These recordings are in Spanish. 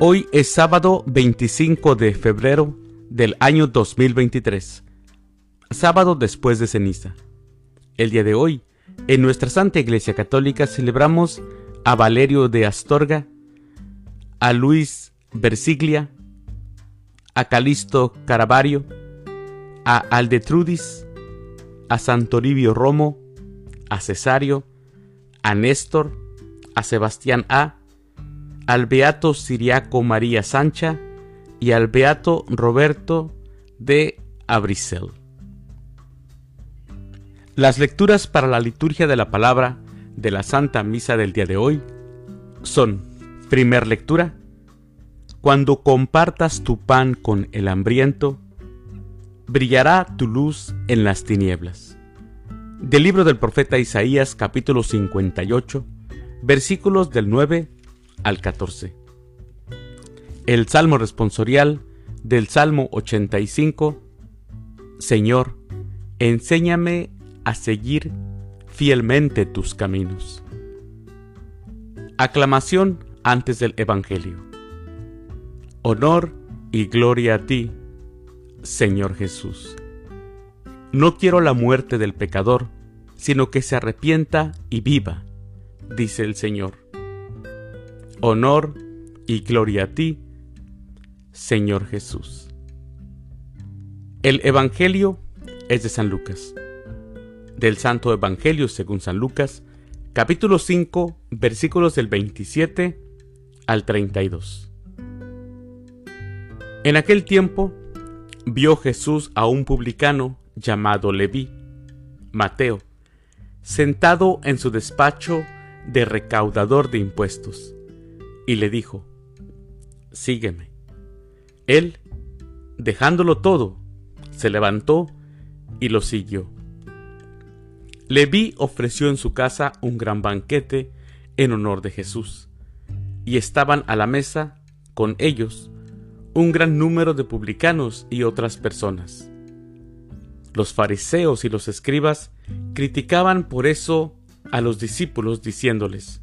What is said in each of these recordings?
Hoy es sábado 25 de febrero del año 2023, sábado después de ceniza. El día de hoy, en nuestra Santa Iglesia Católica celebramos a Valerio de Astorga, a Luis Versiglia, a Calisto Caravario, a Aldetrudis, a Santoribio Romo, a Cesario, a Néstor, a Sebastián A, al Beato Siriaco María Sancha y al Beato Roberto de Abrisel. Las lecturas para la liturgia de la palabra de la Santa Misa del día de hoy son, primer lectura, cuando compartas tu pan con el hambriento, brillará tu luz en las tinieblas. Del libro del profeta Isaías capítulo 58, versículos del 9 al 14. El Salmo responsorial del Salmo 85. Señor, enséñame a seguir fielmente tus caminos. Aclamación antes del Evangelio. Honor y gloria a ti, Señor Jesús. No quiero la muerte del pecador, sino que se arrepienta y viva, dice el Señor. Honor y gloria a ti, Señor Jesús. El Evangelio es de San Lucas. Del Santo Evangelio según San Lucas, capítulo 5, versículos del 27 al 32. En aquel tiempo vio Jesús a un publicano llamado Leví, Mateo, sentado en su despacho de recaudador de impuestos, y le dijo, Sígueme. Él, dejándolo todo, se levantó y lo siguió. Leví ofreció en su casa un gran banquete en honor de Jesús, y estaban a la mesa con ellos un gran número de publicanos y otras personas. Los fariseos y los escribas criticaban por eso a los discípulos diciéndoles,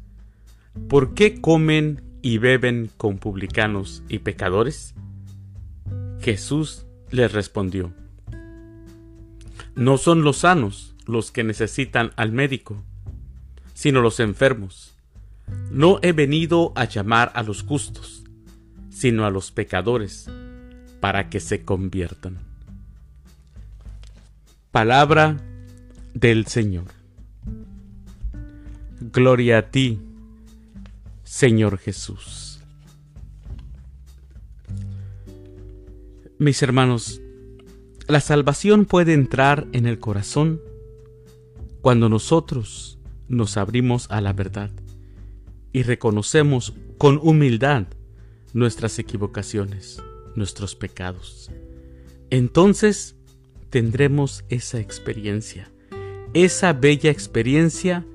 ¿por qué comen y beben con publicanos y pecadores? Jesús les respondió, No son los sanos los que necesitan al médico, sino los enfermos. No he venido a llamar a los justos, sino a los pecadores, para que se conviertan. Palabra del Señor. Gloria a ti, Señor Jesús. Mis hermanos, la salvación puede entrar en el corazón cuando nosotros nos abrimos a la verdad y reconocemos con humildad nuestras equivocaciones, nuestros pecados. Entonces tendremos esa experiencia, esa bella experiencia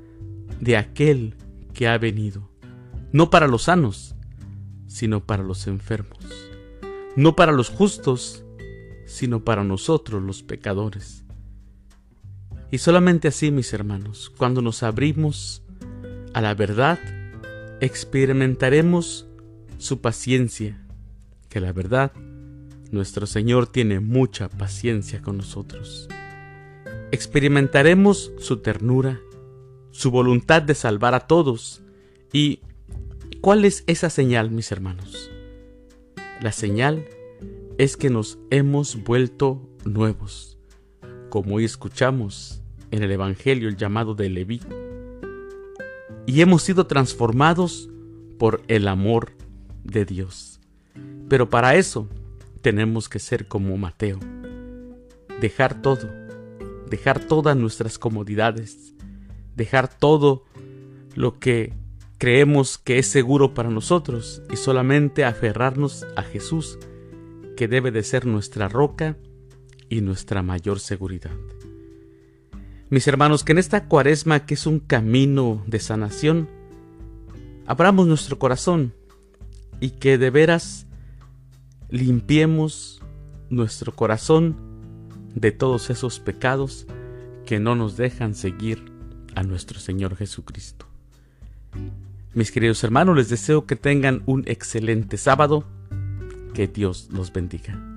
de aquel que ha venido, no para los sanos, sino para los enfermos, no para los justos, sino para nosotros los pecadores. Y solamente así, mis hermanos, cuando nos abrimos a la verdad, experimentaremos su paciencia, que la verdad, nuestro Señor tiene mucha paciencia con nosotros. Experimentaremos su ternura, su voluntad de salvar a todos. ¿Y cuál es esa señal, mis hermanos? La señal es que nos hemos vuelto nuevos, como hoy escuchamos en el Evangelio el llamado de Leví. Y hemos sido transformados por el amor de Dios. Pero para eso tenemos que ser como Mateo. Dejar todo, dejar todas nuestras comodidades, dejar todo lo que creemos que es seguro para nosotros y solamente aferrarnos a Jesús, que debe de ser nuestra roca y nuestra mayor seguridad. Mis hermanos, que en esta cuaresma que es un camino de sanación, abramos nuestro corazón y que de veras limpiemos nuestro corazón de todos esos pecados que no nos dejan seguir a nuestro Señor Jesucristo. Mis queridos hermanos, les deseo que tengan un excelente sábado. Que Dios los bendiga.